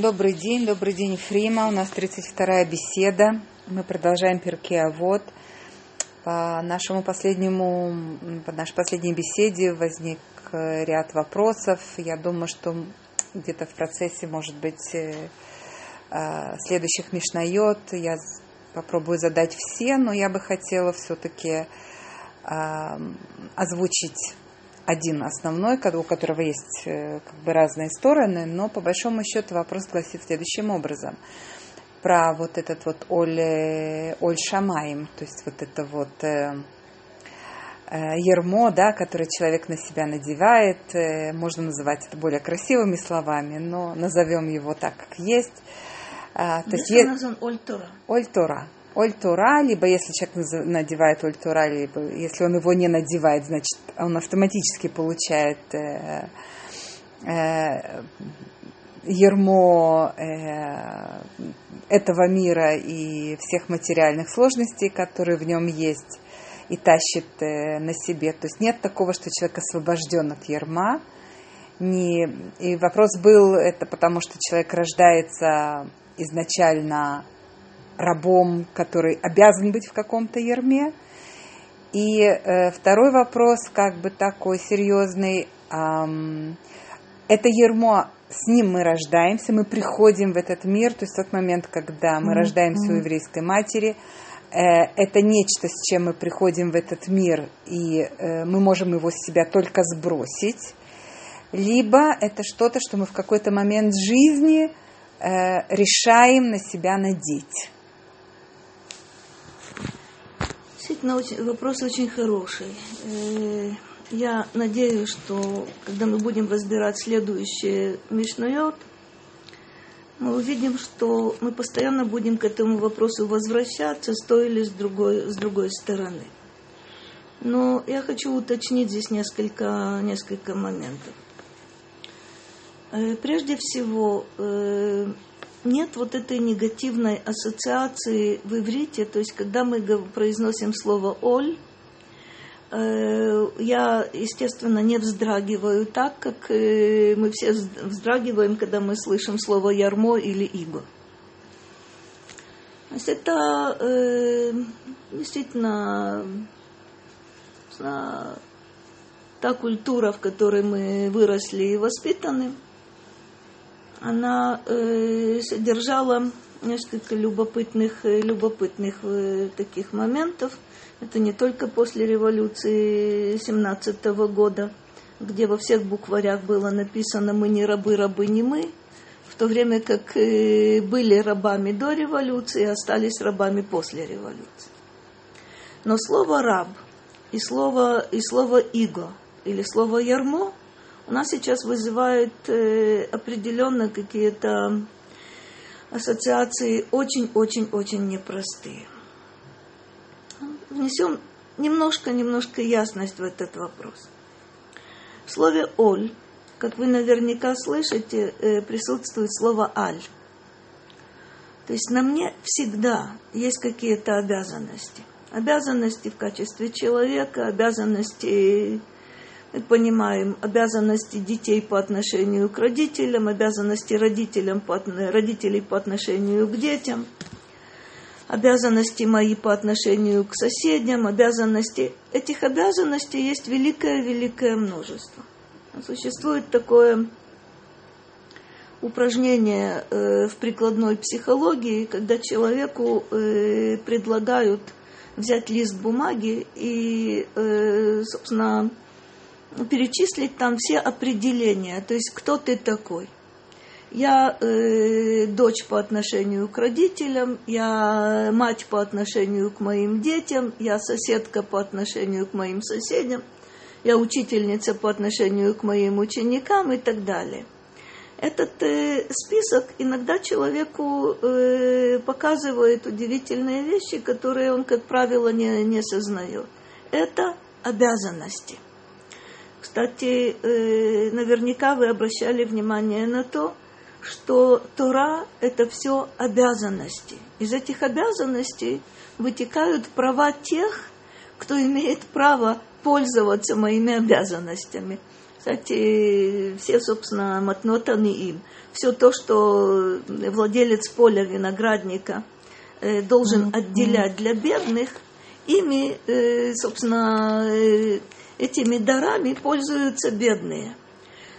Добрый день, добрый день, Фрима. У нас 32-я беседа. Мы продолжаем перки А вот по нашему последнему, по нашей последней беседе возник э, ряд вопросов. Я думаю, что где-то в процессе, может быть, э, э, следующих Мишнайот я попробую задать все, но я бы хотела все-таки озвучить один основной, у которого есть э, как бы разные стороны, но по большому счету вопрос гласит следующим образом. Про вот этот вот Оль, Оль Шамаем, то есть вот это вот э, э, ермо, да, которое человек на себя надевает, э, можно называть это более красивыми словами, но назовем его так, как есть. А, то есть, назван Оль Тора. Оль Тора. Ольтура, либо если человек надевает ольтура, либо если он его не надевает, значит, он автоматически получает э, э, ермо э, этого мира и всех материальных сложностей, которые в нем есть, и тащит э, на себе. То есть нет такого, что человек освобожден от ерма. Не... И вопрос был, это потому что человек рождается изначально рабом, который обязан быть в каком-то ерме. И э, второй вопрос, как бы такой серьезный, эм, это ермо, с ним мы рождаемся, мы приходим в этот мир, то есть тот момент, когда мы mm-hmm. рождаемся у еврейской матери, э, это нечто, с чем мы приходим в этот мир, и э, мы можем его с себя только сбросить, либо это что-то, что мы в какой-то момент жизни э, решаем на себя надеть. Действительно, очень, вопрос очень хороший. Э, я надеюсь, что когда мы будем разбирать следующий Мишнайот, мы увидим, что мы постоянно будем к этому вопросу возвращаться с той или с другой, с другой стороны. Но я хочу уточнить здесь несколько, несколько моментов. Э, прежде всего, э, нет вот этой негативной ассоциации в иврите, то есть когда мы произносим слово «оль», э, я, естественно, не вздрагиваю так, как э, мы все вздрагиваем, когда мы слышим слово «ярмо» или «иго». То есть это э, действительно та культура, в которой мы выросли и воспитаны – она э, содержала несколько любопытных, э, любопытных э, таких моментов. Это не только после революции 17 года, где во всех букварях было написано «мы не рабы, рабы не мы», в то время как э, были рабами до революции, остались рабами после революции. Но слово «раб» и слово, и слово «иго» или слово «ярмо» у нас сейчас вызывают э, определенно какие-то ассоциации очень-очень-очень непростые. Внесем немножко-немножко ясность в этот вопрос. В слове «оль», как вы наверняка слышите, э, присутствует слово «аль». То есть на мне всегда есть какие-то обязанности. Обязанности в качестве человека, обязанности понимаем обязанности детей по отношению к родителям, обязанности родителям по, родителей по отношению к детям, обязанности мои по отношению к соседям, обязанности. Этих обязанностей есть великое-великое множество. Существует такое упражнение э, в прикладной психологии, когда человеку э, предлагают взять лист бумаги и, э, собственно, перечислить там все определения, то есть кто ты такой. Я э, дочь по отношению к родителям, я мать по отношению к моим детям, я соседка по отношению к моим соседям, я учительница по отношению к моим ученикам и так далее. Этот э, список иногда человеку э, показывает удивительные вещи, которые он, как правило, не, не сознает. Это обязанности – кстати, э, наверняка вы обращали внимание на то, что Тора – это все обязанности. Из этих обязанностей вытекают права тех, кто имеет право пользоваться моими обязанностями. Кстати, все, собственно, матнотаны им. Все то, что владелец поля виноградника э, должен отделять для бедных, ими, э, собственно, этими дарами пользуются бедные.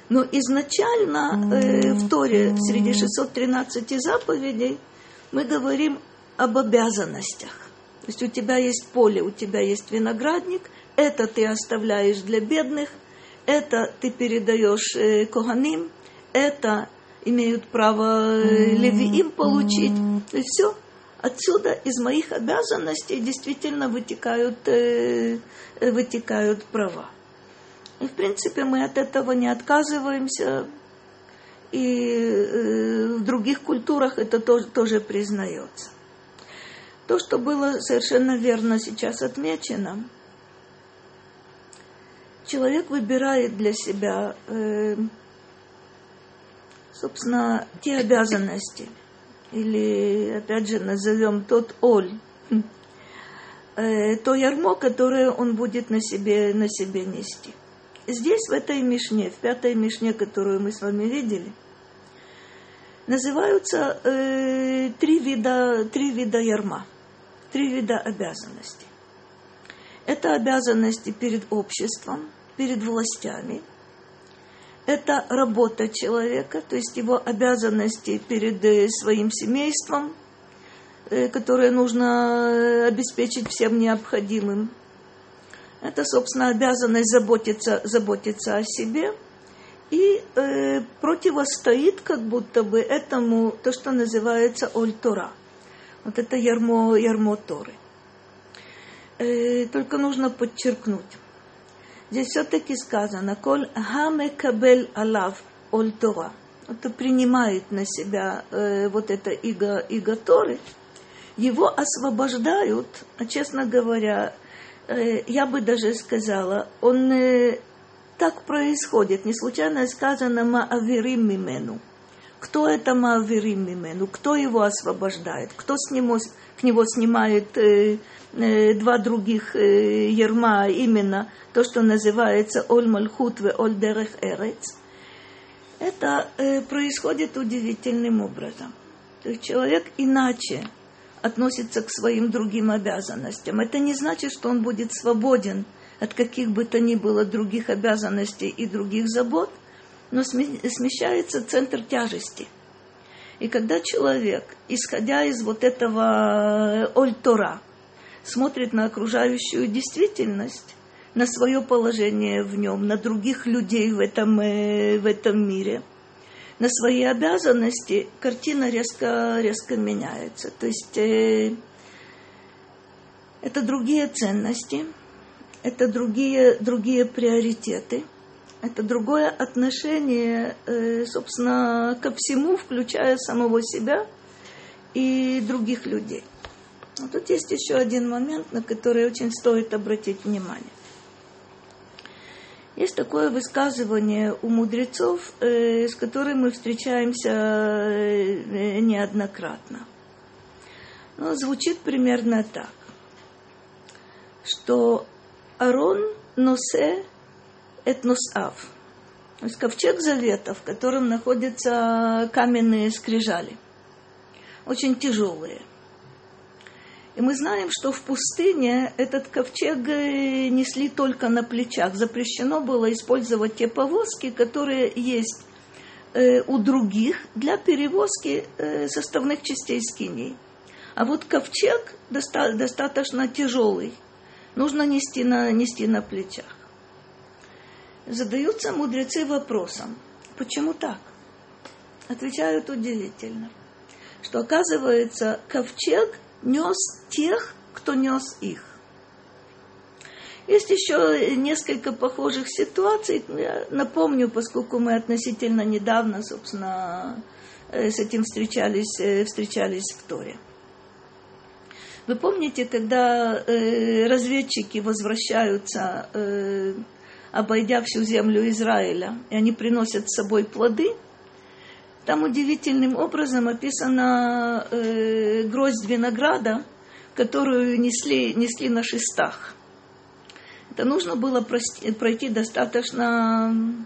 Но изначально э, в Торе среди 613 заповедей мы говорим об обязанностях. То есть у тебя есть поле, у тебя есть виноградник, это ты оставляешь для бедных, это ты передаешь э, коганим, это имеют право э, левиим получить. То есть все, отсюда из моих обязанностей действительно вытекают, э, вытекают права. И, в принципе, мы от этого не отказываемся. И э, в других культурах это тоже, тоже признается. То, что было совершенно верно сейчас отмечено, человек выбирает для себя, э, собственно, те обязанности, или, опять же, назовем тот оль, э, то ярмо, которое он будет на себе, на себе нести здесь, в этой Мишне, в пятой Мишне, которую мы с вами видели, называются э, три, вида, три вида ярма, три вида обязанностей. Это обязанности перед обществом, перед властями. Это работа человека, то есть его обязанности перед э, своим семейством, э, которое нужно э, обеспечить всем необходимым. Это, собственно, обязанность заботиться, заботиться о себе. И э, противостоит как будто бы этому то, что называется Оль-Тора. Вот это ярмо, ярмо Торы. Э, только нужно подчеркнуть. Здесь все-таки сказано, коль хаме кабель алав оль Тора. Это принимает на себя э, вот это иго, иго Торы. Его освобождают, а честно говоря, Э, я бы даже сказала, он э, так происходит. Не случайно сказано «маавирим мимену». Кто это «маавирим мимену»? Кто его освобождает? Кто с него, к него снимает э, э, два других э, ерма, именно то, что называется «оль мальхут ве оль дерех эрец»? Это э, происходит удивительным образом. То есть человек иначе относится к своим другим обязанностям. Это не значит, что он будет свободен от каких бы то ни было других обязанностей и других забот, но смещается центр тяжести. И когда человек, исходя из вот этого э, Оль-Тора, смотрит на окружающую действительность, на свое положение в нем, на других людей в этом, э, в этом мире – на свои обязанности, картина резко, резко меняется. То есть э, это другие ценности, это другие, другие приоритеты, это другое отношение, э, собственно, ко всему, включая самого себя и других людей. Но тут есть еще один момент, на который очень стоит обратить внимание. Есть такое высказывание у мудрецов, э, с которым мы встречаемся э, неоднократно. Но звучит примерно так, что Арон носе этносав, то есть ковчег завета, в котором находятся каменные скрижали, очень тяжелые. И мы знаем, что в пустыне этот ковчег э, несли только на плечах. Запрещено было использовать те повозки, которые есть э, у других для перевозки э, составных частей скиней. А вот ковчег доста- достаточно тяжелый. Нужно нести на, нести на плечах. Задаются мудрецы вопросом, почему так? Отвечают удивительно, что оказывается ковчег – нес тех, кто нес их. Есть еще несколько похожих ситуаций. Я напомню, поскольку мы относительно недавно, собственно, э, с этим встречались, э, встречались в Торе. Вы помните, когда э, разведчики возвращаются, обойдя всю землю Израиля, и они приносят с собой плоды – там удивительным образом описана э, гроздь винограда, которую несли, несли на шестах. Это нужно было прости, пройти достаточно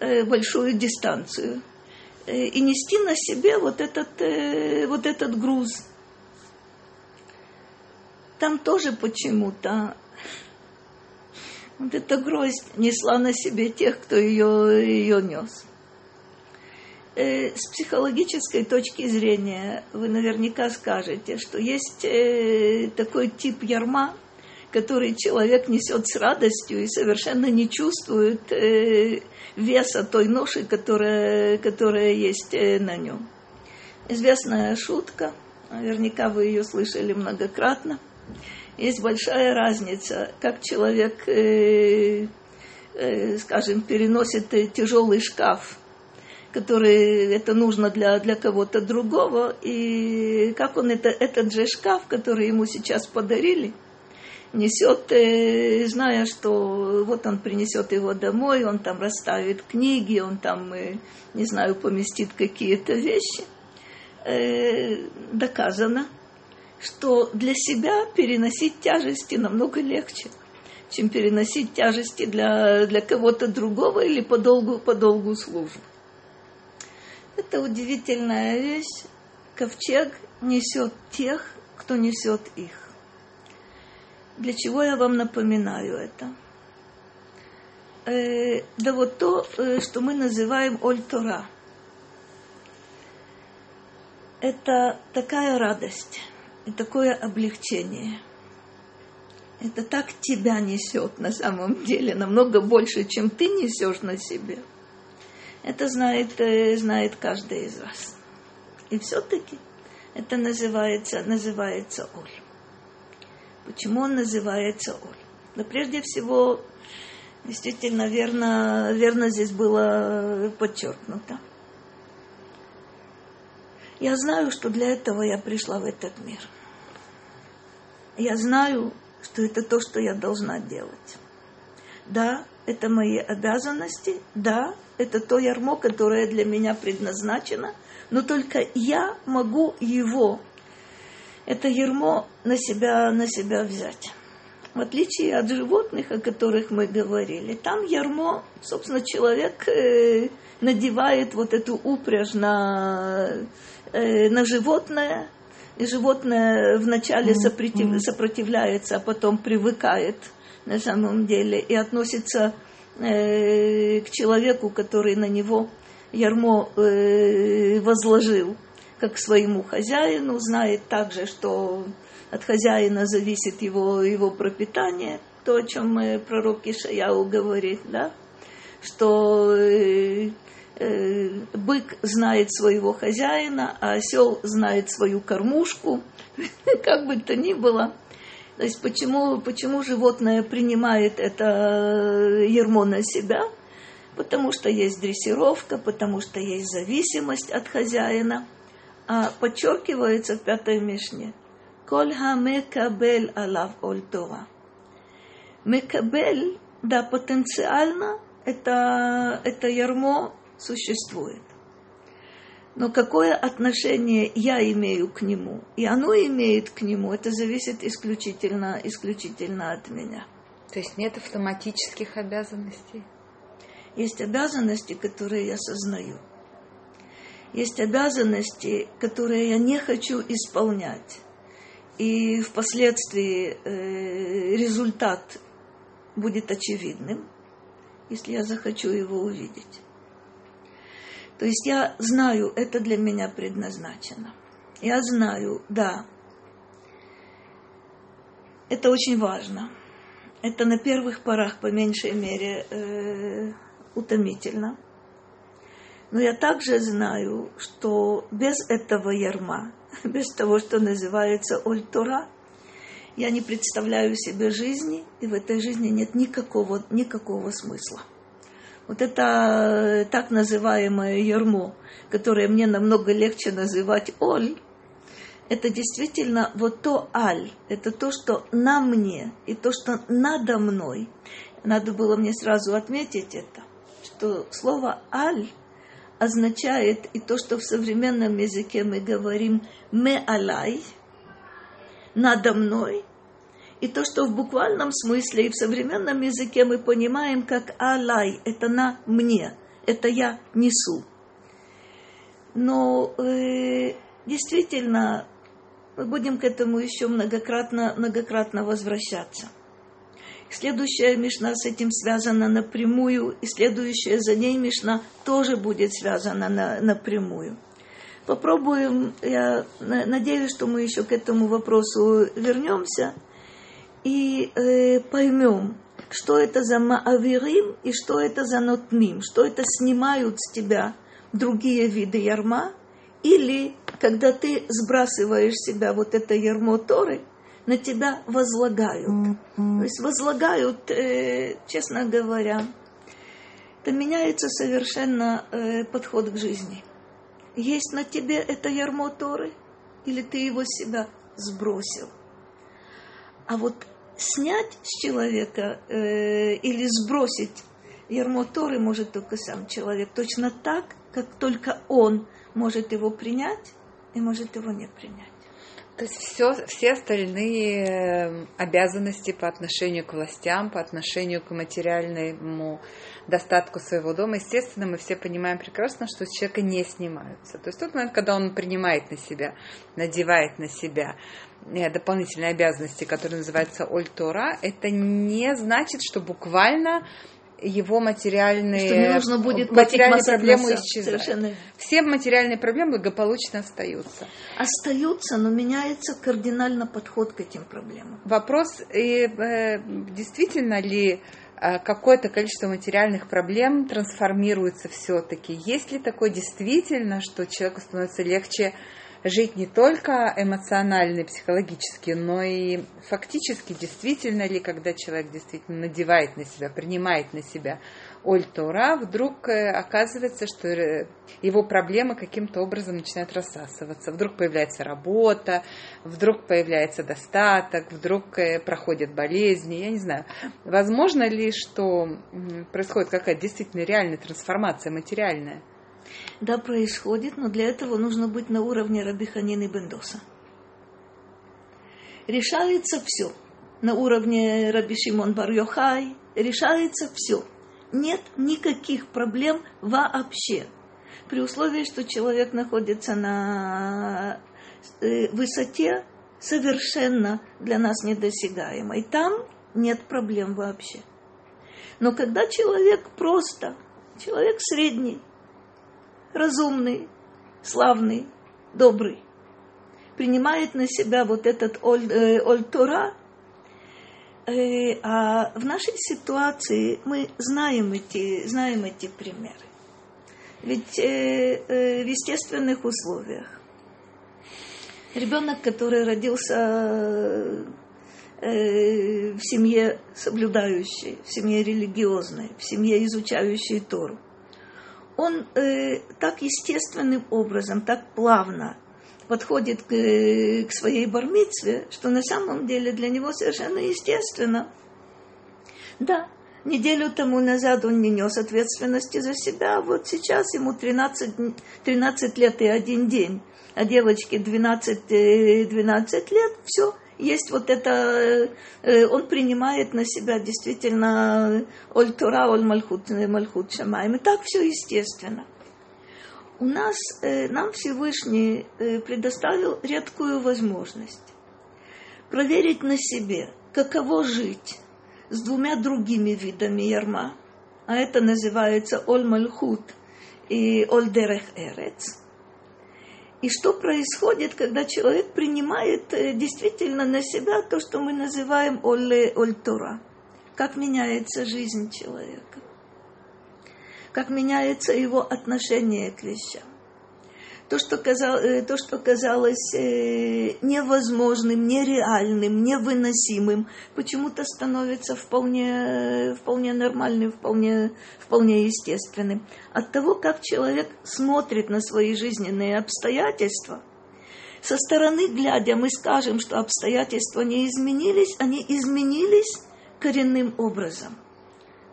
э, большую дистанцию э, и нести на себе вот этот, вот этот груз. Там тоже почему-то вот эта гроздь несла на себе тех, кто ее, ее нес. Э, с психологической точки зрения вы наверняка скажете, что есть э, такой тип ярма, который человек несет с радостью и совершенно не чувствует э, веса той ноши, которая, которая есть на нем. Известная шутка, наверняка вы ее слышали многократно. Есть большая разница, как человек, скажем, переносит тяжелый шкаф который это нужно для, для кого-то другого, и как он это, этот же шкаф, который ему сейчас подарили, несет, э, зная, что вот он принесет его домой, он там расставит книги, он там, э, не знаю, поместит какие-то вещи. Э, доказано, что для себя переносить тяжести намного легче, чем переносить тяжести для, для кого-то другого или по долгу, по долгу службы. Это удивительная вещь. Ковчег несет тех, кто несет их. Для чего я вам напоминаю это? Э, да вот то, э, что мы называем Оль-Тора. Это такая радость и такое облегчение. Это так тебя несет на самом деле, намного больше, чем ты несешь на себе – это знает, э, знает каждый из вас. И все-таки это называется, называется Оль. Почему он называется Оль? Но прежде всего, действительно верно, верно здесь было подчеркнуто. Я знаю, что для этого я пришла в этот мир. Я знаю, что это то, что я должна делать. Да, это мои обязанности, да, это то ярмо, которое для меня предназначено, но только я могу его, это ярмо на себя, на себя взять. В отличие от животных, о которых мы говорили, там ярмо, собственно, человек э, надевает вот эту упряжь на, э, на животное, и животное вначале сопротив, сопротивляется, а потом привыкает на самом деле и относится Э, к человеку, который на него ярмо э, возложил, как к своему хозяину, знает также, что от хозяина зависит его, его пропитание, то, о чем пророк Ишаяу говорит, да, что э, э, бык знает своего хозяина, а осел знает свою кормушку, как бы то ни было, то есть почему, почему животное принимает это э, ермо на себя? Потому что есть дрессировка, потому что есть зависимость от хозяина. А подчеркивается в пятой мишне. Коль мекабель алав оль това. Мекабель, да, потенциально это, это ярмо существует. Но какое отношение я имею к нему, и оно имеет к нему, это зависит исключительно, исключительно от меня. То есть нет автоматических обязанностей? Есть обязанности, которые я сознаю. Есть обязанности, которые я не хочу исполнять. И впоследствии э, результат будет очевидным, если я захочу его увидеть. То есть я знаю, это для меня предназначено. Я знаю, да, это очень важно. Это на первых порах, по меньшей мере, э, утомительно. Но я также знаю, что без этого ярма, без того, что называется Ольтура, я не представляю себе жизни, и в этой жизни нет никакого, никакого смысла вот это э, так называемое ермо, которое мне намного легче называть оль, это действительно вот то аль, это то, что на мне и то, что надо мной. Надо было мне сразу отметить это, что слово аль означает и то, что в современном языке мы говорим ме алай, надо мной, и то, что в буквальном смысле и в современном языке мы понимаем как алай, это на мне, это я несу. Но э, действительно, мы будем к этому еще многократно, многократно возвращаться. Следующая Мишна с этим связана напрямую, и следующая за ней Мишна тоже будет связана на, напрямую. Попробуем, я надеюсь, что мы еще к этому вопросу вернемся и э, поймем, что это за маавирим и что это за нотним, что это снимают с тебя другие виды ярма, или когда ты сбрасываешь себя вот это ярмо Торы, на тебя возлагают. Mm-hmm. То есть возлагают, э, честно говоря, это меняется совершенно э, подход к жизни. Есть на тебе это ярмо Торы, или ты его себя сбросил. А вот снять с человека э, или сбросить ярмо Торы может только сам человек. Точно так, как только он может его принять и может его не принять. То есть все, все остальные эм, обязанности по отношению к властям, по отношению к материальному достатку своего дома, естественно, мы все понимаем прекрасно, что с человека не снимаются. То есть тот момент, когда он принимает на себя, надевает на себя э, дополнительные обязанности, которые называются Оль-Тора, это не значит, что буквально его материальные, что не нужно будет материальные проблемы исчезают. Совершенно. Все материальные проблемы благополучно остаются. Остаются, но меняется кардинально подход к этим проблемам. Вопрос, и, э, действительно ли э, какое-то количество материальных проблем трансформируется все-таки? Есть ли такое действительно, что человеку становится легче жить не только эмоционально и психологически, но и фактически, действительно ли, когда человек действительно надевает на себя, принимает на себя Оль Тора, вдруг э, оказывается, что э, его проблемы каким-то образом начинают рассасываться. Вдруг появляется работа, вдруг появляется достаток, вдруг э, проходят болезни, я не знаю. Возможно ли, что происходит какая-то действительно реальная трансформация материальная? Да, происходит, но для этого нужно быть на уровне Рабиханины Бендоса. Решается все. На уровне Раби Шимон бар -Йохай решается все. Нет никаких проблем вообще. При условии, что человек находится на э, высоте совершенно для нас недосягаемой. Там нет проблем вообще. Но когда человек просто, человек средний, разумный, славный, добрый, принимает на себя вот этот э, Оль Тора, э, а в нашей ситуации мы знаем эти, знаем эти примеры. Ведь э, э, в естественных условиях. Ребенок, который родился э, в семье соблюдающей, в семье религиозной, в семье изучающей Тору, он э, так естественным образом, так плавно подходит к, к своей бармицве, что на самом деле для него совершенно естественно. Да, неделю тому назад он не нес ответственности за себя, а вот сейчас ему 13, 13 лет и один день, а девочке 12, 12 э, лет, все – есть вот это, э, он принимает на себя действительно оль Тора, оль Мальхут, э, Мальхут Шамаем. И так все естественно. У нас, э, нам Всевышний предоставил редкую возможность проверить на себе, каково жить с двумя другими видами ярма, а это называется Оль Мальхут и Оль Дерех Эрец – и что происходит, когда человек принимает э, действительно на себя то, что мы называем оле ольтора? Как меняется жизнь человека? Как меняется его отношение к вещам? То, что, казал, э, то, что казалось э, невозможным, нереальным, невыносимым, почему-то становится вполне, вполне нормальным, вполне, вполне естественным. От того, как человек смотрит на свои жизненные обстоятельства, со стороны глядя, мы скажем, что обстоятельства не изменились, они изменились коренным образом.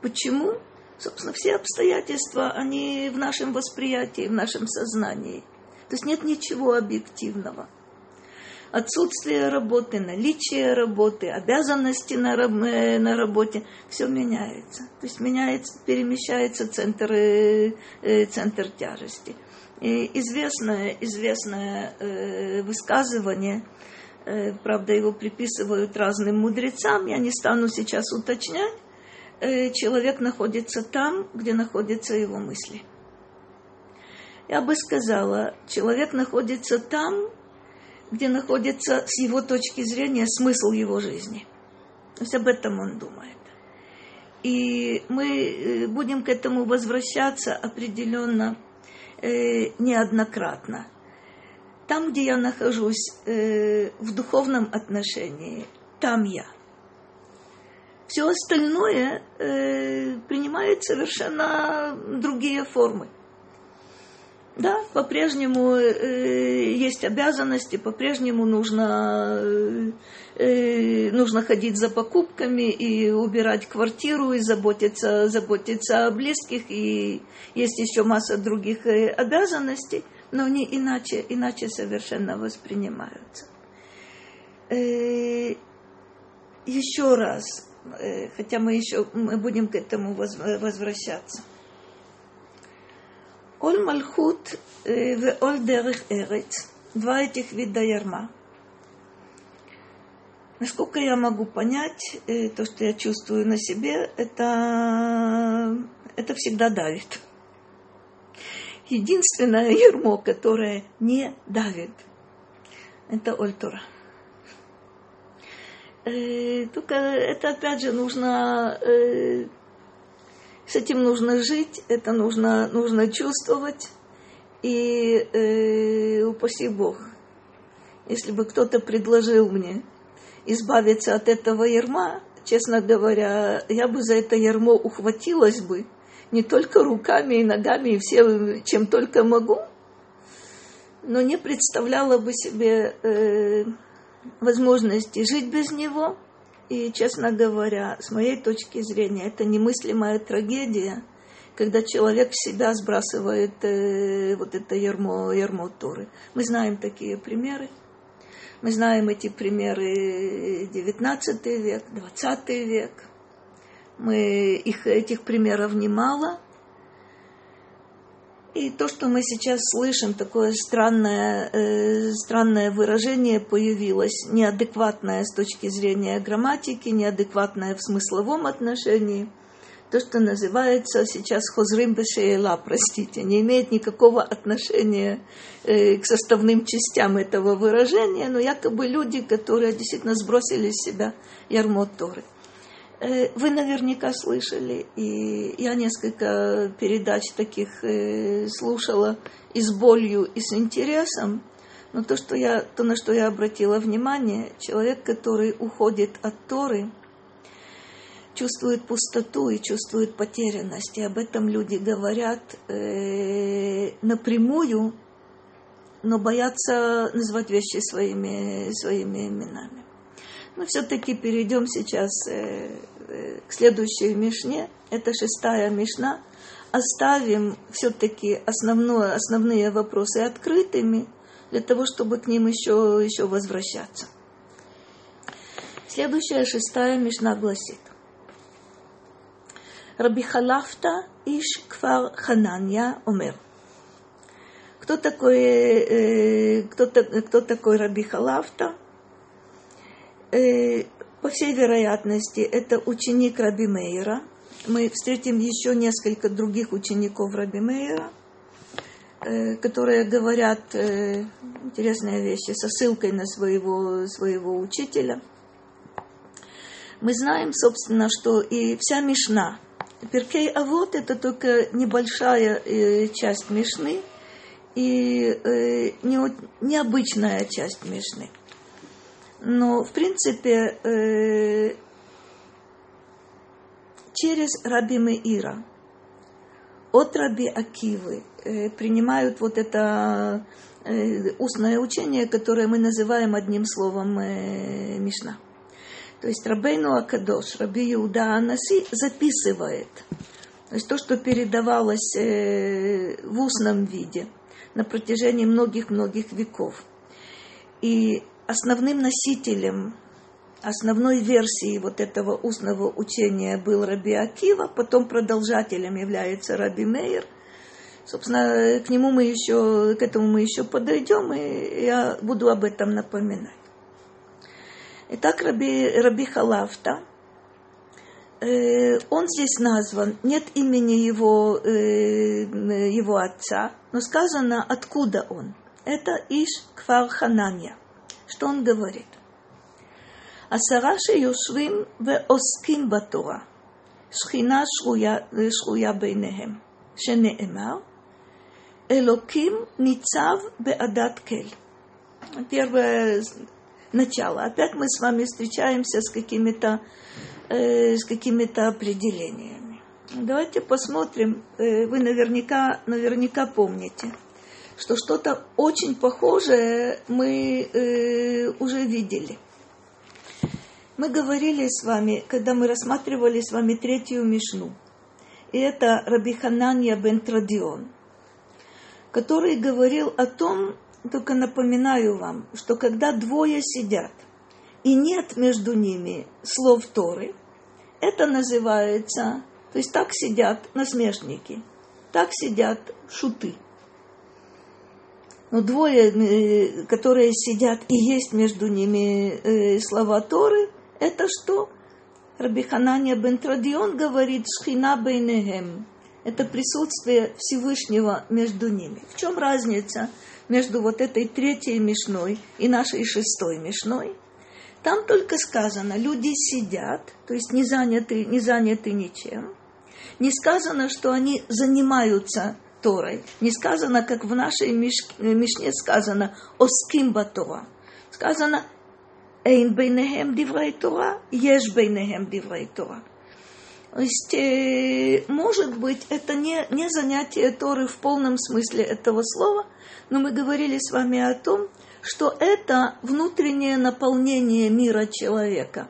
Почему? Собственно, все обстоятельства, они в нашем восприятии, в нашем сознании. То есть нет ничего объективного. отсутствие работы, наличие работы, обязанности на, э, на работе, все меняется. То есть меняется, перемещается центр, э, э, центр тяжести. И известное, известное высказывание, правда, его приписывают разным мудрецам, я не стану сейчас уточнять, человек находится там, где находятся его мысли. Я бы сказала, человек находится там, где находится с его точки зрения смысл его жизни. То есть об этом он думает. И мы э, будем к этому возвращаться определенно э, неоднократно. Там, где я нахожусь э, в духовном отношении, там я. Все остальное э, принимает совершенно другие формы. Да, по-прежнему э, есть обязанности, по-прежнему нужно, э, э, нужно ходить за покупками и убирать квартиру, и заботиться, заботиться о близких, и есть еще масса других э, обязанностей, но они иначе, иначе совершенно воспринимаются. Э, еще раз, э, хотя мы еще мы будем к этому возвращаться. Оль Мальхут в Оль Дерех Эрец. Два этих вида ярма. Насколько я могу понять, то, что я чувствую на себе, это, это всегда давит. Единственное ярмо, которое не давит, это Ольтура. Только это опять же нужно с этим нужно жить, это нужно, нужно чувствовать. И э, упаси Бог, если бы кто-то предложил мне избавиться от этого ярма, честно говоря, я бы за это ярмо ухватилась бы не только руками и ногами, и всем, чем только могу, но не представляла бы себе э, возможности жить без него – и, честно говоря, с моей точки зрения, это немыслимая трагедия, когда человек в себя сбрасывает э, вот это ярмо, ярмо Торы. Мы знаем такие примеры. Мы знаем эти примеры 19 век, 20 век. Мы, их, этих примеров немало – и то, что мы сейчас слышим, такое странное, э, странное выражение появилось, неадекватное с точки зрения грамматики, неадекватное в смысловом отношении. То, что называется сейчас хозрим бешеела, простите, не имеет никакого отношения э, к составным частям этого выражения, но якобы люди, которые действительно сбросили с себя ярмо Торы. Э, вы наверняка слышали, и я несколько передач таких э, слушала и с болью, и с интересом. Но то, что я, то, на что я обратила внимание, человек, который уходит от Торы, чувствует пустоту и чувствует потерянность. И об этом люди говорят э, напрямую, но боятся назвать вещи своими, своими именами. Мы все-таки перейдем сейчас э, к следующей Мишне. Это шестая Мишна. Оставим все-таки основное, основные вопросы открытыми, для того, чтобы к ним еще, еще возвращаться. Следующая шестая Мишна гласит. Раби Халафта Иш Кфар Хананья Омер. Кто такой, э, кто, кто такой Раби Халафта? э, по всей вероятности, это ученик Раби Мейера. Мы встретим еще несколько других учеников Раби Мейера, э, которые говорят э, интересные вещи со ссылкой на своего, своего учителя. Мы знаем, собственно, что и вся Мишна, Перкей Авод – это только небольшая э, часть Мишны и не, необычная часть Мишны – но, в принципе, э, через Раби Меира от Раби Акивы э, принимают вот это э, устное учение, которое мы называем одним словом Мишна. То есть Рабейну Акадош, Раби Иуда Анаси записывает то есть то, что передавалось в устном виде на протяжении многих-многих веков. И основным носителем основной версией вот этого устного учения был Раби Акива, потом продолжателем является Раби Мейер. Собственно, к нему мы еще, к этому мы еще подойдем, и я буду об этом напоминать. Итак, Раби, Раби Халафта, э, он здесь назван, нет имени его, э, его отца, но сказано, откуда он. Это Иш Кфар Хананья. Что он говорит? Асараши юшвим ве оским батура. Шхина шруя бейнехем. Шенеэмар. Элоким ницав беадат кель. Первое начало. Опять мы с вами встречаемся с какими-то э, с какими-то определениями. Давайте посмотрим. Э, вы наверняка, наверняка помните что что-то очень похожее мы э, уже видели – мы говорили с вами, когда мы рассматривали с вами третью Мишну, и это Раби Хананья бен Традион, который говорил о том, только напоминаю вам, что когда двое сидят, и нет между ними слов Торы, это называется, то есть так сидят насмешники, так сидят шуты. Но двое, э, которые сидят и есть между ними э, слова Торы – это что? Рабиханания бен Традион говорит «Шхина бейнехем». Это присутствие Всевышнего между ними. В чем разница между вот этой третьей мешной и нашей шестой мешной? Там только сказано, люди сидят, то есть не заняты, не заняты ничем. Не сказано, что они занимаются Торой, не сказано, как в нашей. Э, Мишне сказано, «Оским Тора». Сказано, «Эйн бейнехем диврей Тора, еш бейнехем диврей Тора». То есть, э, может быть, это не, не занятие Торы в полном смысле этого слова, но мы говорили с вами о том, что это внутреннее наполнение мира человека.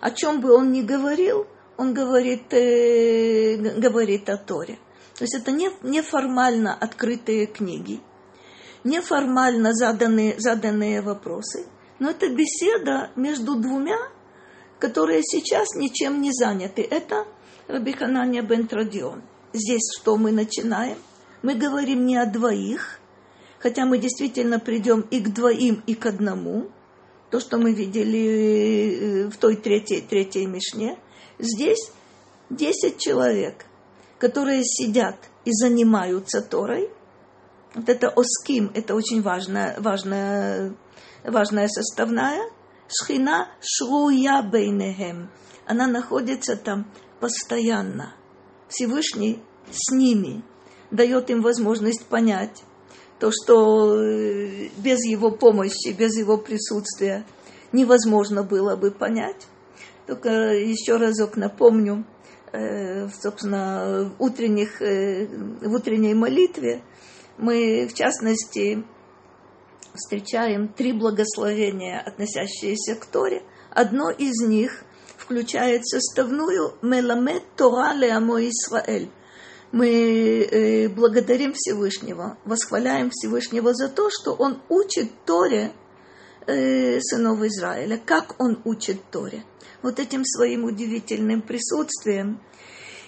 О чем бы он ни говорил, он говорит, э, говорит о Торе. То есть это не, неформально открытые книги, неформально заданные, заданные вопросы – но это беседа между двумя, которые сейчас ничем не заняты. Это Рабиханания бен Традион. Здесь что мы начинаем? Мы говорим не о двоих, хотя мы действительно придем и к двоим, и к одному. То, что мы видели э, в той третьей, третьей Мишне. Здесь десять человек, которые сидят и занимаются Торой. Вот это оским, это очень важная, важная важная составная. Шхина шруя бейнехем. Она находится там постоянно. Всевышний с ними дает им возможность понять то, что э, без его помощи, без его присутствия невозможно было бы понять. Только еще разок напомню, собственно, в, утренних, э, в утренней молитве мы, в частности, встречаем три благословения, относящиеся к Торе. Одно из них включает составную «Меламет Тора леамо Исраэль». Мы э, благодарим Всевышнего, восхваляем Всевышнего за то, что Он учит Торе э, сынов Израиля. Как Он учит Торе? Вот этим своим удивительным присутствием.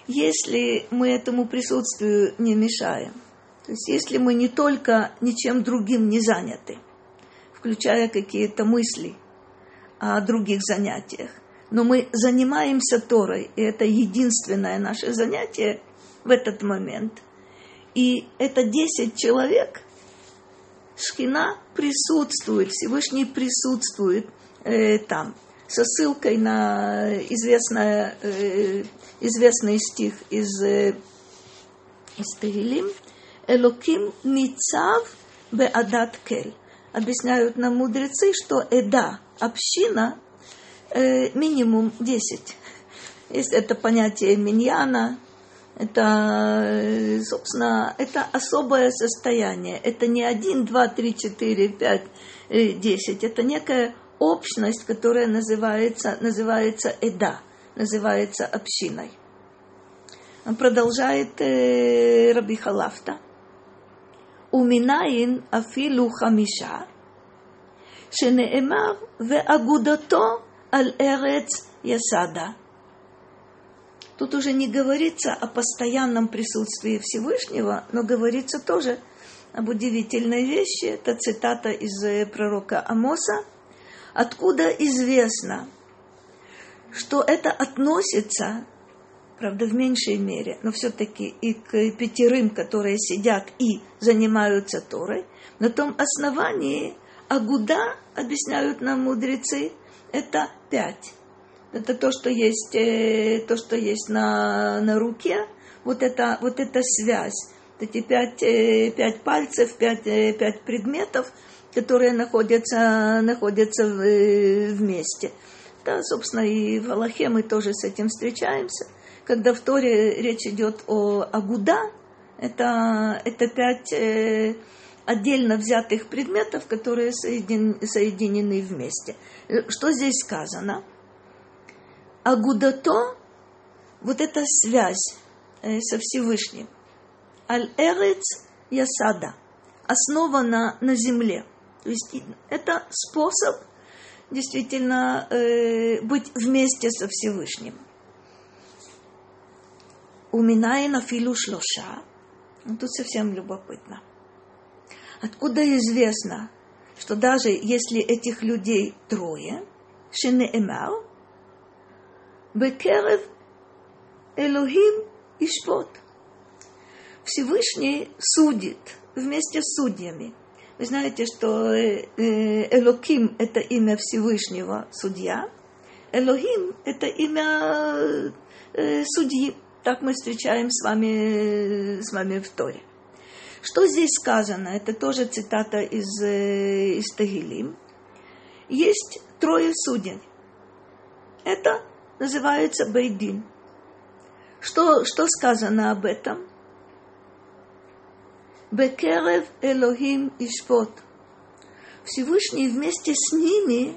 Если мы этому присутствию не мешаем, то есть если мы не только ничем другим не заняты, включая какие-то мысли о других занятиях, но мы занимаемся Торой, и это единственное наше занятие в этот момент. И это 10 человек, Шхина присутствует, Всевышний присутствует э, там, со ссылкой на известное, э, известный стих из, э, из Тегилим – Элоким Ницав Беадат Кель. Объясняют нам мудрецы, что Эда, община, э, минимум 10. Есть это понятие миньяна, это, э, собственно, это особое состояние. Это не 1, 2, 3, 4, 5, 10. Это некая общность, которая называется, называется эда, называется общиной. Продолжает э, Раби Халафта. Уминаин афилу хамиша, шенеэмар веагудато аль эрец ясада – Тут уже не говорится о постоянном присутствии Всевышнего, но говорится тоже об удивительной вещи. Это цитата из э, пророка Амоса. Откуда известно, что это относится, правда, в меньшей мере, но все-таки и к пятерым, которые сидят и занимаются Торой, на том основании Агуда, объясняют нам мудрецы, это пять. Это то, что есть, э, то, что есть на, на руке, вот это, вот эта связь. Эти пять, э, пять пальцев, пять, э, пять предметов, которые находятся, находятся вместе. Да, собственно, и в Аллахе мы тоже с этим встречаемся. Когда в Торе речь идет о Агуда, это, это пять э, отдельно взятых предметов, которые соедин, соединены вместе. Что здесь сказано? Агудато, вот эта связь э, со Всевышним. Аль-Эрец Ясада, основана на земле. То есть это способ действительно э, быть вместе со Всевышним. У Минаина Филу Шлоша. Ну, тут совсем любопытно. Откуда известно, что даже если этих людей трое, Шинеэмал, Бекерев Элохим Ишпот. Всевышний судит вместе с судьями – вы знаете, что э, э, Элоким – это имя Всевышнего судья, Элохим – это имя э, судьи. Так мы встречаем с вами, с вами в Торе. Что здесь сказано? Это тоже цитата из, из Тагилим. Есть трое судей. Это называется Бейдин. Что, что сказано об этом? Бекерев Элохим Ишпот. Всевышний вместе с ними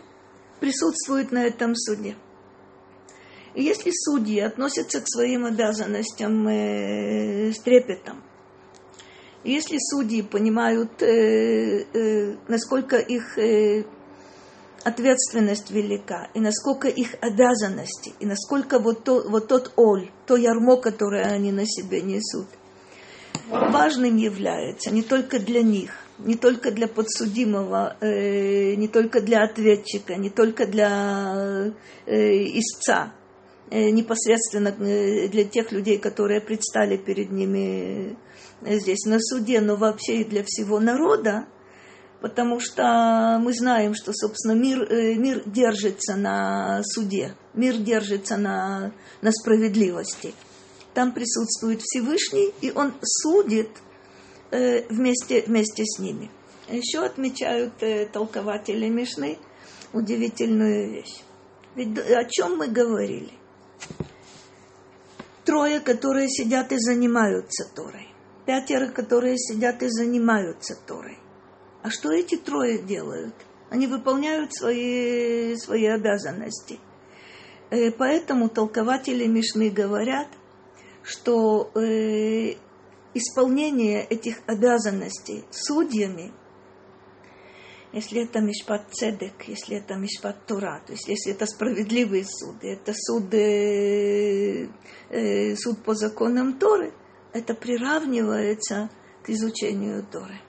присутствует на этом суде. И если судьи относятся к своим обязанностям э, с трепетом, если судьи понимают, э, э, насколько их э, ответственность велика, и насколько их обязанности, и насколько вот, то, вот тот оль, то ярмо, которое они на себе несут – важным является не только для них, не только для подсудимого, э, не только для ответчика, не только для э, истца, э, непосредственно э, для тех людей, которые предстали перед ними э, здесь на суде, но вообще и для всего народа, потому что мы знаем, что, собственно, мир, э, мир держится на суде, мир держится на, на справедливости – там присутствует Всевышний, и он судит э, вместе, вместе с ними. Еще отмечают э, толкователи Мишны удивительную вещь. Ведь о чем мы говорили? Трое, которые сидят и занимаются Торой. Пятеро, которые сидят и занимаются Торой. А что эти трое делают? Они выполняют свои, свои обязанности. Э, поэтому толкователи Мишны говорят – что э, исполнение этих обязанностей судьями, если это Мишпат Цедек, если это Мишпат Тура, то есть если это справедливые суды, это суд, э, э, суд по законам Торы, это приравнивается к изучению Торы.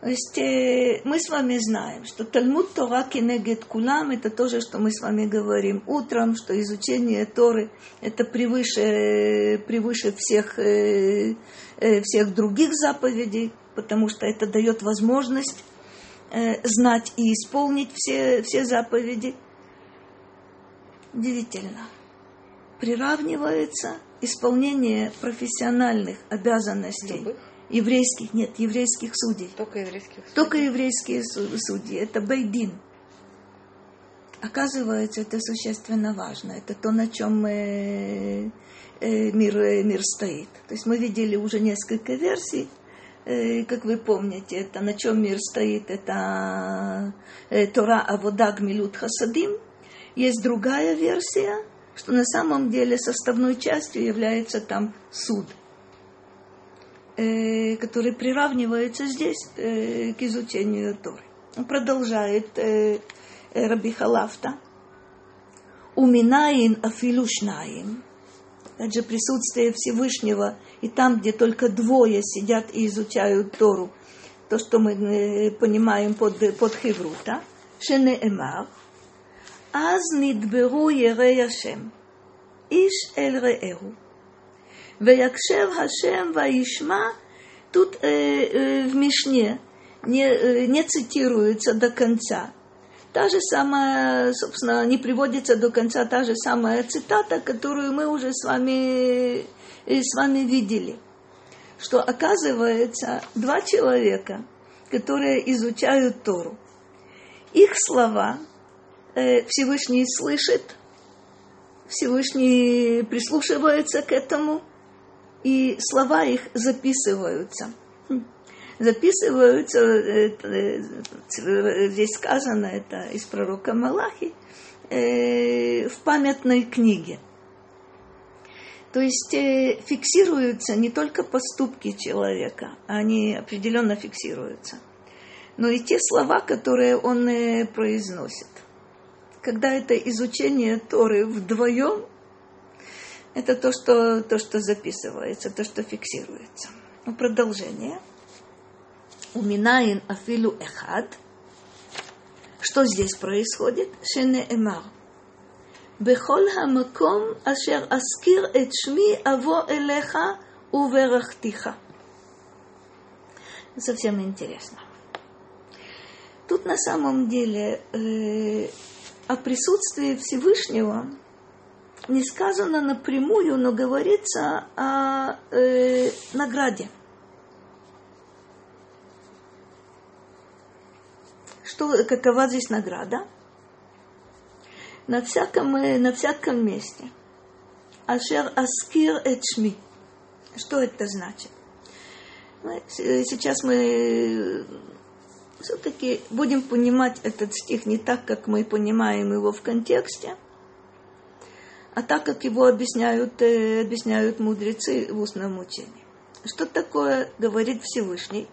То есть э, мы с вами знаем, что Талмуд Тора Кенегет Кулам это тоже, что мы с вами говорим утром, что изучение Торы это превыше, превыше всех, э, э, всех других заповедей, потому что это дает возможность знать и исполнить все, все заповеди. Удивительно. Приравнивается исполнение профессиональных обязанностей. Еврейских, нет, еврейских судей. Только еврейских судей. Только еврейские судьи. Это бейдин. Оказывается, это существенно важно. Это то, на чем э, э, мир, э, мир стоит. То есть мы видели уже несколько версий. Как вы помните, это на чем мир стоит, это Тора Авода Гмилут Хасадим. Есть другая версия, что на самом деле составной частью является там суд – э, которые приравниваются здесь э, к изучению Торы. Продолжает э, э, Раби Халафта. Уминаин афилушнаин. также присутствие Всевышнего, и там, где только двое сидят и изучают Тору, то, что мы э, понимаем под, под Хеврута, Шене Эмар, Аз нидберу Ереяшем, Иш Эль Ваякшев Хашем Ваишма, тут э, э, в Мишне не, э, не цитируется до конца. Та же самая, собственно, не приводится до конца та же самая цитата, которую мы уже с вами, э, с вами видели. Что оказывается, два человека, которые изучают Тору, их слова э, Всевышний слышит, Всевышний прислушивается к этому – и слова их записываются. Хм. Записываются, э, э, здесь сказано, это из пророка Малахи, в памятной книге. То есть фиксируются не только поступки человека, они определенно фиксируются но и те слова, которые он э, произносит. Когда это изучение Торы вдвоем, это то, что, то, что записывается, то, что фиксируется. Ну, продолжение. Уминаин афилу эхад. Что здесь происходит? Шене эмар. בכל המקום אשר אזכיר את שמי אבוא אליך וברכתיך. Совсем интересно. Тут на самом деле э, о присутствии Всевышнего не сказано напрямую, но говорится о э, награде. Что, какова здесь награда? На всяком, э, на всяком месте. Ашер аскир эчми. Что это значит? Сейчас мы все-таки будем понимать этот стих не так, как мы понимаем его в контексте, а так, как его объясняют, э, объясняют мудрецы в устном учении. Что такое говорит Всевышний?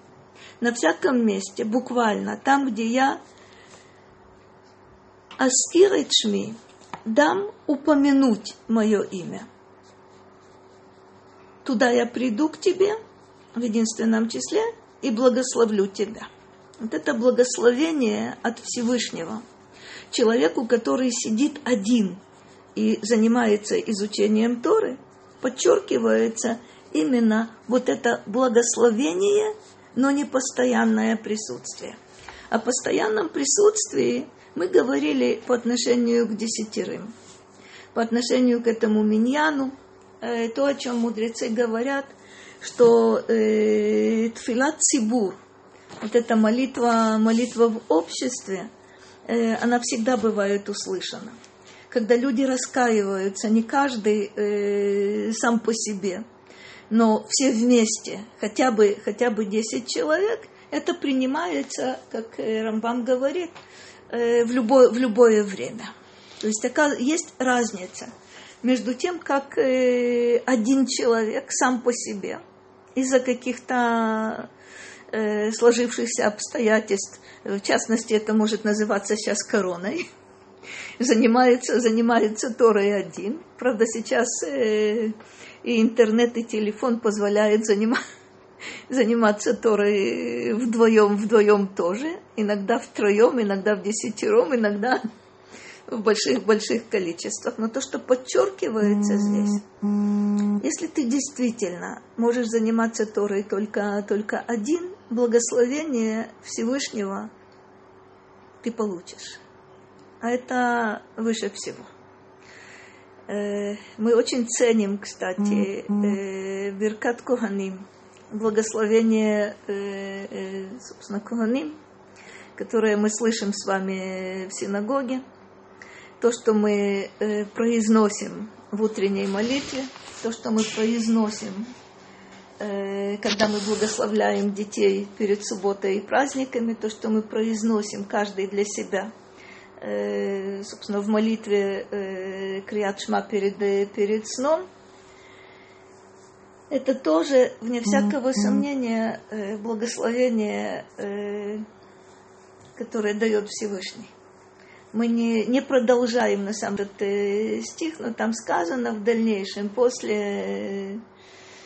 На всяком месте, буквально, там, где я аскиречми, дам упомянуть мое имя. Туда я приду к тебе в единственном числе и благословлю тебя. Вот это благословение от Всевышнего. Человеку, который сидит один и занимается изучением Торы, подчеркивается именно вот это благословение, но не постоянное присутствие. О постоянном присутствии мы говорили по отношению к десятерым, по отношению к этому миньяну, э, то, о чем мудрецы говорят, что э, тфилат цибур, вот эта молитва, молитва в обществе, э, она всегда бывает услышана. Когда люди раскаиваются, не каждый э, сам по себе, но все вместе, хотя бы, хотя бы 10 человек, это принимается, как э, Рамбам говорит, э, в, любое, в любое время. То есть такая, есть разница между тем, как э, один человек сам по себе из-за каких-то э, сложившихся обстоятельств, в частности, это может называться сейчас короной, занимается, занимается Торой один. Правда, сейчас э, и интернет, и телефон позволяют заниматься заниматься Торой вдвоем, вдвоем тоже, иногда втроем, иногда в десятером, иногда в больших-больших количествах. Но то, что подчеркивается здесь, если ты действительно можешь заниматься Торой только, только один, благословение Всевышнего ты получишь. А это выше всего. Э, мы очень ценим, кстати, э, Биркат Куханим, благословение, э, собственно, Куханим, которое мы слышим с вами в синагоге – то, что мы произносим в утренней молитве, то, что мы произносим, когда мы благословляем детей перед субботой и праздниками, то, что мы произносим каждый для себя, собственно, в молитве э, Криат Шма перед, э, перед сном, это тоже, вне всякого сомнения, э, благословение э, которое дает Всевышний. Мы не, не продолжаем на самом деле стих, но там сказано в дальнейшем, после,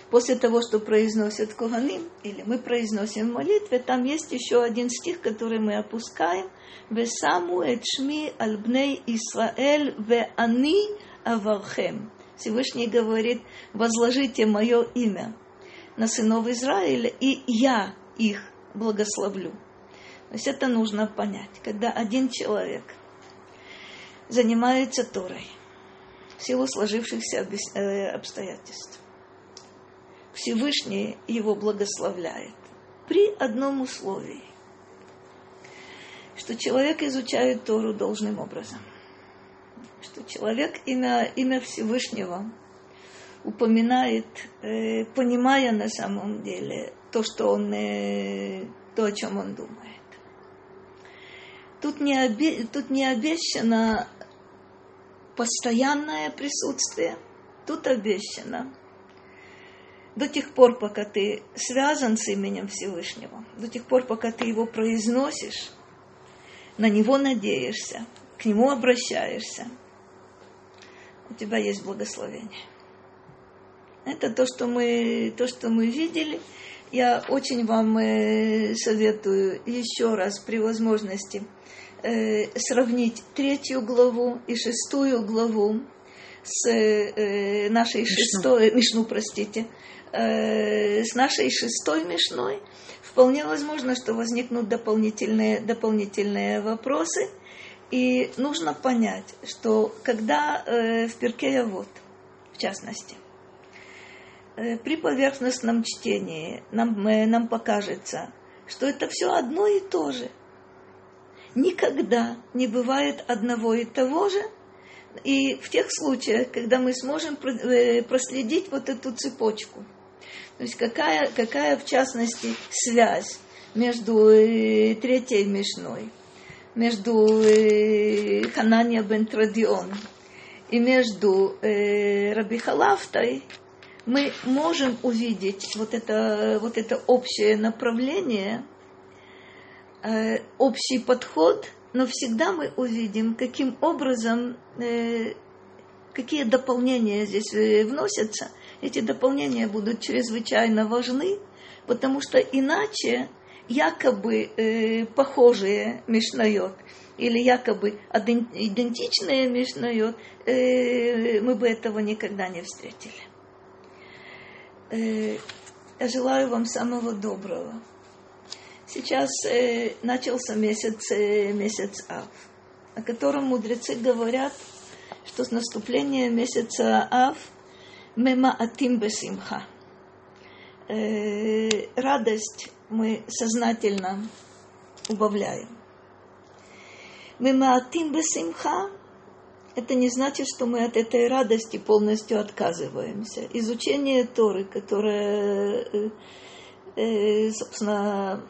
после того, что произносят Коганим, или мы произносим в молитве, там есть еще один стих, который мы опускаем. «Весаму эчми альбней Исраэль ве ани авархем». Всевышний говорит, возложите мое имя на сынов Израиля, и я их благословлю. То есть это нужно понять. Когда один человек занимается Торой в силу сложившихся э, обстоятельств, Всевышний его благословляет при одном условии, что человек изучает Тору должным образом, что человек имя, имя Всевышнего упоминает, э, понимая на самом деле то, что он, э, то, о чем он думает. Тут не, обе, тут не обещано постоянное присутствие, тут обещано до тех пор, пока ты связан с именем Всевышнего, до тех пор, пока ты его произносишь, на него надеешься, к нему обращаешься, у тебя есть благословение. Это то, что мы, то, что мы видели. Я очень вам э, советую еще раз при возможности э, сравнить третью главу и шестую главу с э, нашей Мишну. шестой, Мишну, простите, с нашей шестой Мишной. Вполне возможно, что возникнут дополнительные, дополнительные вопросы. И нужно понять, что когда в Перке вот, в частности, Э, при поверхностном чтении нам, э, нам покажется, что это все одно и то же. Никогда не бывает одного и того же. И в тех случаях, когда мы сможем э, проследить вот эту цепочку, то есть какая, какая в частности связь между третьей Мишной, между Ханания бен Традион и между Раби Халафтой, мы можем увидеть вот это, вот это общее направление, э, общий подход, но всегда мы увидим, каким образом, э, какие дополнения здесь э, вносятся. Эти дополнения будут чрезвычайно важны, потому что иначе якобы э, похожие мишнает или якобы идентичные мишнает, э, мы бы этого никогда не встретили. Э, я желаю вам самого доброго. Сейчас э, начался месяц, э, месяц Ав, о котором мудрецы говорят, что с наступлением месяца Ав мема атим бесимха. Э, радость мы сознательно убавляем. Мема атим бесимха это не значит, что мы от этой радости полностью отказываемся. Изучение Торы, которое, э, э, собственно,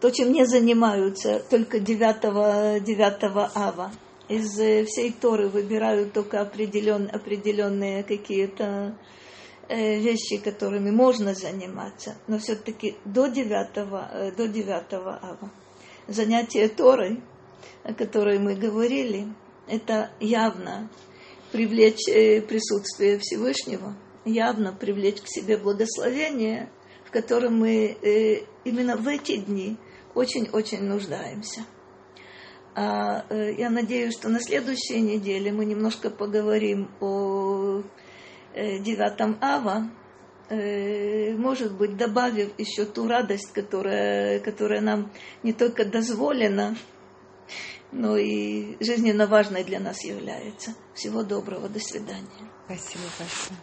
то, чем не занимаются только 9, 9 ава. Из э, всей Торы выбирают только определен, определенные какие-то вещи, которыми можно заниматься, но все-таки до 9, до 9 ава. Занятие Торой, о которой мы говорили, это явно привлечь э, присутствие Всевышнего, явно привлечь к себе благословение, в котором мы э, именно в эти дни очень-очень нуждаемся. А, э, я надеюсь, что на следующей неделе мы немножко поговорим о девятом ава, может быть, добавив еще ту радость, которая, которая нам не только дозволена, но и жизненно важной для нас является. Всего доброго, до свидания. Спасибо большое.